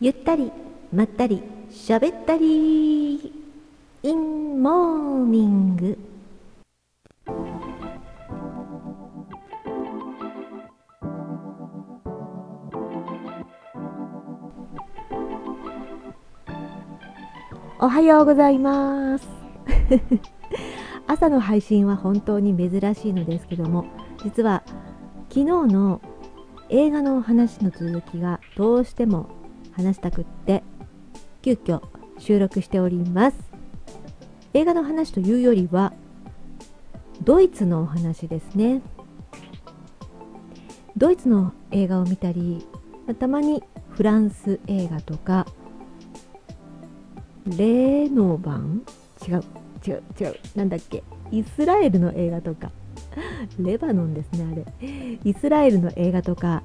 ゆったりまったりしゃべったり。 in morning おはようございます。朝の配信は本当に珍しいのですけども実は昨日の映画の話の続きがどうしても話したくって急遽収録しております。映画の話というよりはドイツのお話ですね。ドイツの映画を見たりたまにフランス映画とかレーノバン？違う違う違うなんだっけ？イスラエルの映画とか。レバノンですねあれ。イスラエルの映画とか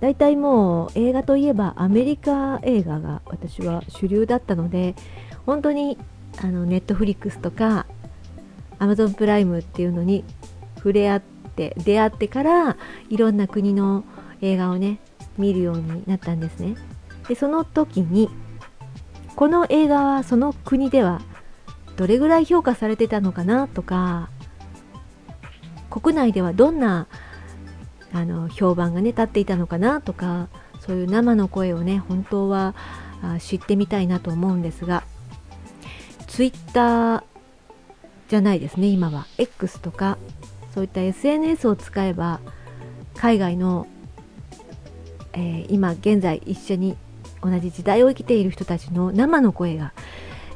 大体もう映画といえばアメリカ映画が私は主流だったので本当にあのネットフリックスとかアマゾンプライムっていうのに触れ合って出会ってからいろんな国の映画をね見るようになったんですね。でその時にこの映画はその国ではどれぐらい評価されてたのかなとか国内ではどんなあの評判がね立っていたのかなとかそういう生の声をね本当は知ってみたいなと思うんですがツイッターじゃないですね今は。X とかそういった SNS を使えば海外の、えー、今現在一緒に同じ時代を生きている人たちの生の声が、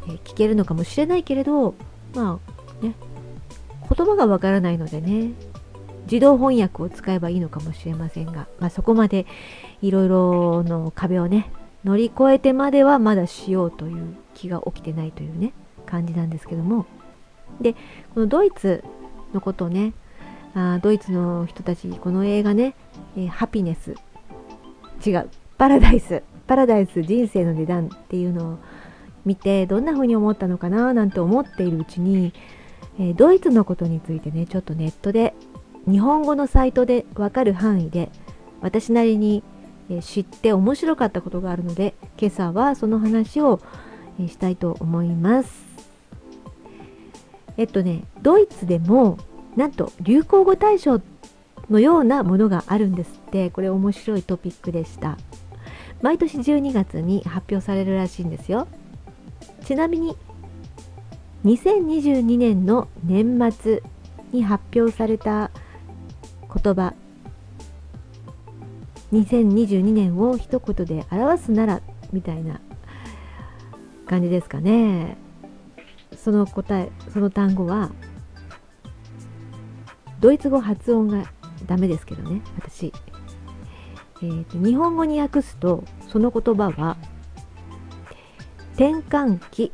え、聞けるのかもしれないけれどまあね言葉がわからないのでね自動翻訳を使えばいいのかもしれませんが、まあ、そこまでいろいろの壁をね乗り越えてまではまだしようという気が起きてないというね感じなんですけども。でこのドイツのことをねあドイツの人たちこの映画ね、えー、ハピネス違うパラダイスパラダイス人生の値段っていうのを見てどんな風に思ったのかななんて思っているうちに、えー、ドイツのことについてねちょっとネットで日本語のサイトでわかる範囲で私なりに知って面白かったことがあるので今朝はその話をしたいと思います。えっとねドイツでもなんと流行語大賞のようなものがあるんですって。これ面白いトピックでした。毎年12月に発表されるらしいんですよ。ちなみに2022年の年末に発表された言葉。2022年を一言で表すならみたいな感じですかね。その答えその単語はドイツ語発音がダメですけどね私、えーと、日本語に訳すとその言葉は転換期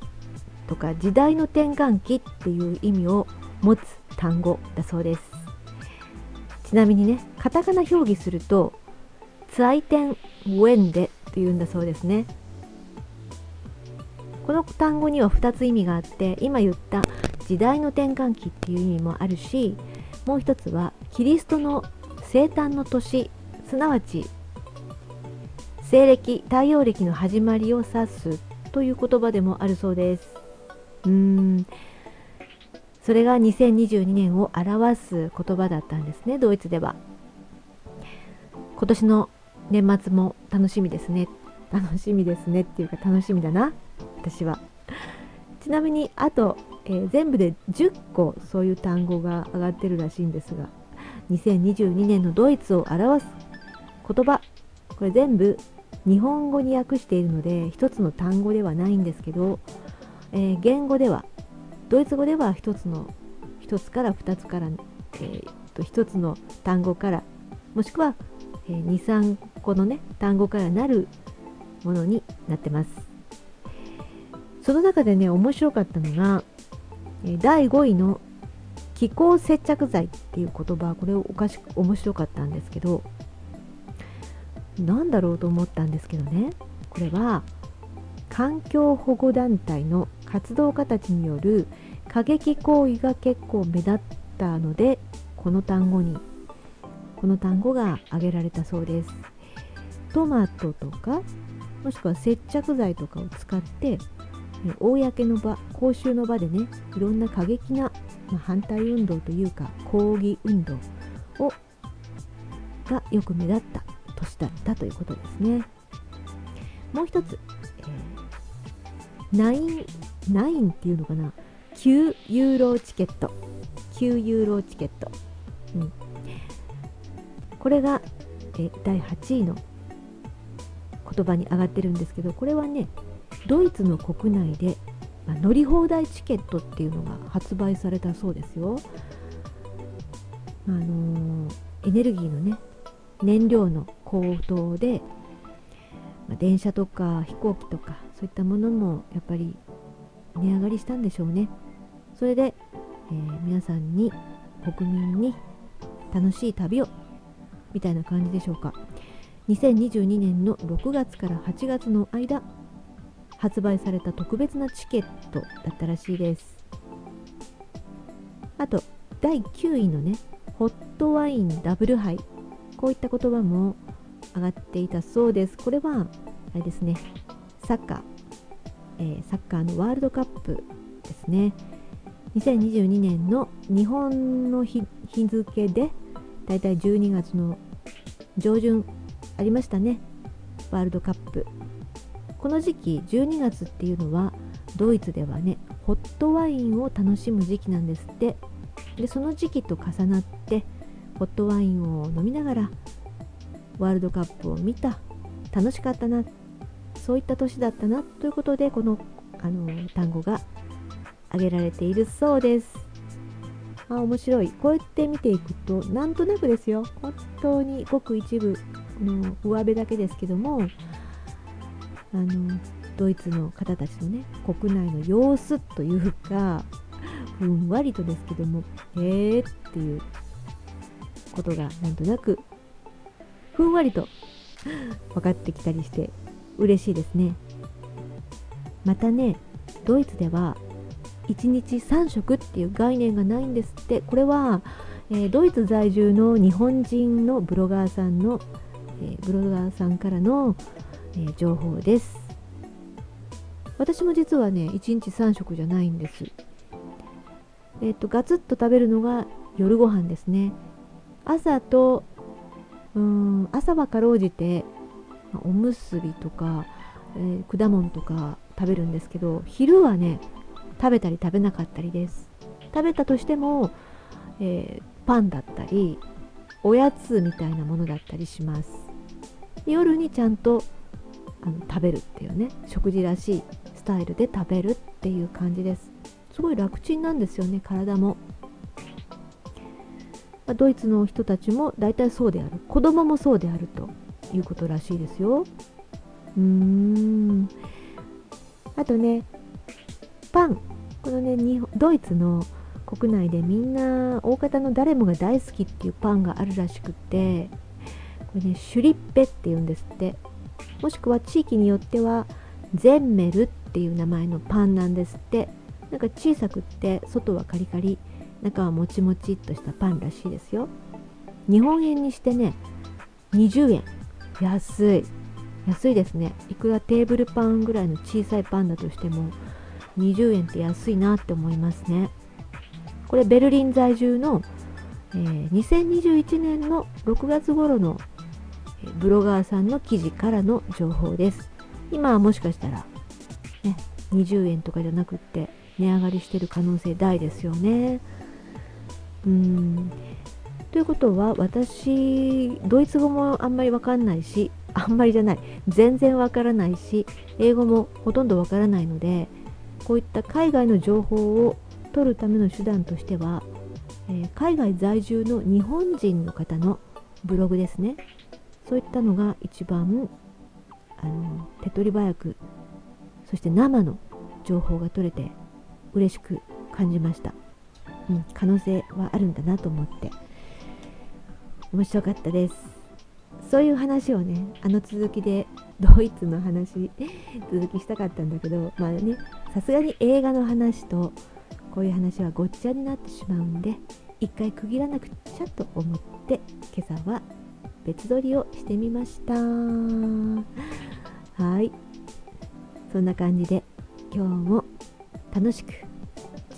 とか時代の転換期っていう意味を持つ単語だそうです。ちなみにねカタカナ表記するとツアイテンウェンデっていうんだそうですね。この単語には2つ意味があって今言った時代の転換期っていう意味もあるしもう一つはキリストの生誕の年すなわち西暦太陽暦の始まりを指すという言葉でもあるそうです。うーん。それが2022年を表す言葉だったんですねドイツでは。今年の年末も楽しみですね。楽しみですねっていうか楽しみだな私は。ちなみにあと、えー、全部で10個そういう単語が上がってるらしいんですが2022年のドイツを表す言葉これ全部日本語に訳しているので一つの単語ではないんですけど、えー、言語ではドイツ語では1つの1つから2つから、えー、と1つの単語からもしくは、えー、23個のね単語からなるものになってます。その中でね面白かったのが、第5位の気候接着剤っていう言葉これおかしく面白かったんですけど何だろうと思ったんですけどね。これは環境保護団体の活動家たちによる過激行為が結構目立ったのでこの単語にこの単語が挙げられたそうです。トマトとかもしくは接着剤とかを使って公の場公衆の場でねいろんな過激な、まあ、反対運動というか抗議運動をがよく目立った年だったということですね。もう一つ、えー、ナインナインっていうのかな？9ユーロチケット。9ユーロチケット、うん、これが、え第8位の言葉に上がってるんですけどこれはねドイツの国内で、まあ、乗り放題チケットっていうのが発売されたそうですよ。あのー、エネルギーのね燃料の高騰で、まあ、電車とか飛行機とかそういったものもやっぱり値上がりしたんでしょうね。それで、えー、皆さんに国民に楽しい旅をみたいな感じでしょうか。2022年の6月から8月の間発売された特別なチケットだったらしいですあと第9位のねホットワインダブルハイこういった言葉も上がっていたそうですこれはあれですねサッカー、えー、サッカーのワールドカップですね。2022年の日本の日付でだいたい12月の上旬ありましたね。ワールドカップ。この時期12月っていうのはドイツではねホットワインを楽しむ時期なんですって。でその時期と重なってホットワインを飲みながらワールドカップを見た。楽しかったなそういった年だったなということでこのあの単語が挙げられているそうです。あ面白い。こうやって見ていくとなんとなくですよ。本当にごく一部の上辺だけですけどもあのドイツの方たちのね国内の様子というかふんわりとですけどもえーっていうことがなんとなくふんわりと分かってきたりして嬉しいですね。またねドイツでは1日3食っていう概念がないんですって。これは、えー、ドイツ在住の日本人のブロガーさんの、えー、ブロガーさんからの、えー、情報です。私も実はね1日3食じゃないんです。えっ、とガツッと食べるのが夜ご飯ですね。朝とうん朝はかろうじておむすびとか、えー、果物とか食べるんですけど昼はね食べたり食べなかったりです。食べたとしても、えー、パンだったりおやつみたいなものだったりします。夜にちゃんとあの食べるっていうね食事らしいスタイルで食べるっていう感じです。すごい楽ちんなんですよね体も、ま、ドイツの人たちも大体そうである。子供もそうであると。いうことらしいですよ。うーん。あとねパン。このね日本ドイツの国内でみんな大方の誰もが大好きっていうパンがあるらしくってこれねシュリッペっていうんですって。もしくは地域によってはゼンメルっていう名前のパンなんですって。なんか小さくって外はカリカリ中はもちもちっとしたパンらしいですよ。日本円にしてね20円。安い。安いですね。いくらテーブルパンぐらいの小さいパンだとしても20円って安いなって思いますね。これベルリン在住の、えー、2021年の6月頃のブロガーさんの記事からの情報です。今はもしかしたら、ね、20円とかじゃなくって値上がりしてる可能性大ですよね。うん。ということは私ドイツ語もあんまりわかんないしあんまりじゃない。全然わからないし英語もほとんどわからないのでこういった海外の情報を取るための手段としては、えー、海外在住の日本人の方のブログですね。そういったのが一番あの手っ取り早くそして生の情報が取れて嬉しく感じました、うん、可能性はあるんだなと思って。面白かったです。そういう話をねあの続きで ドイツの話 続きしたかったんだけどまあねさすがに映画の話とこういう話はごっちゃになってしまうんで一回区切らなくちゃと思って今朝は別撮りをしてみました。ははい。そんな感じで今日も楽しく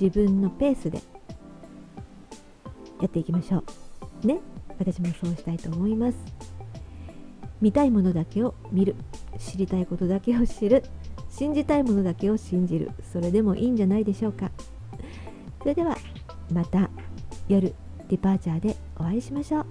自分のペースでやっていきましょう。ね。私もそうしたいと思います。見たいものだけを見る。知りたいことだけを知る。信じたいものだけを信じる。それでもいいんじゃないでしょうか。それではまた夜ディパーチャーでお会いしましょう。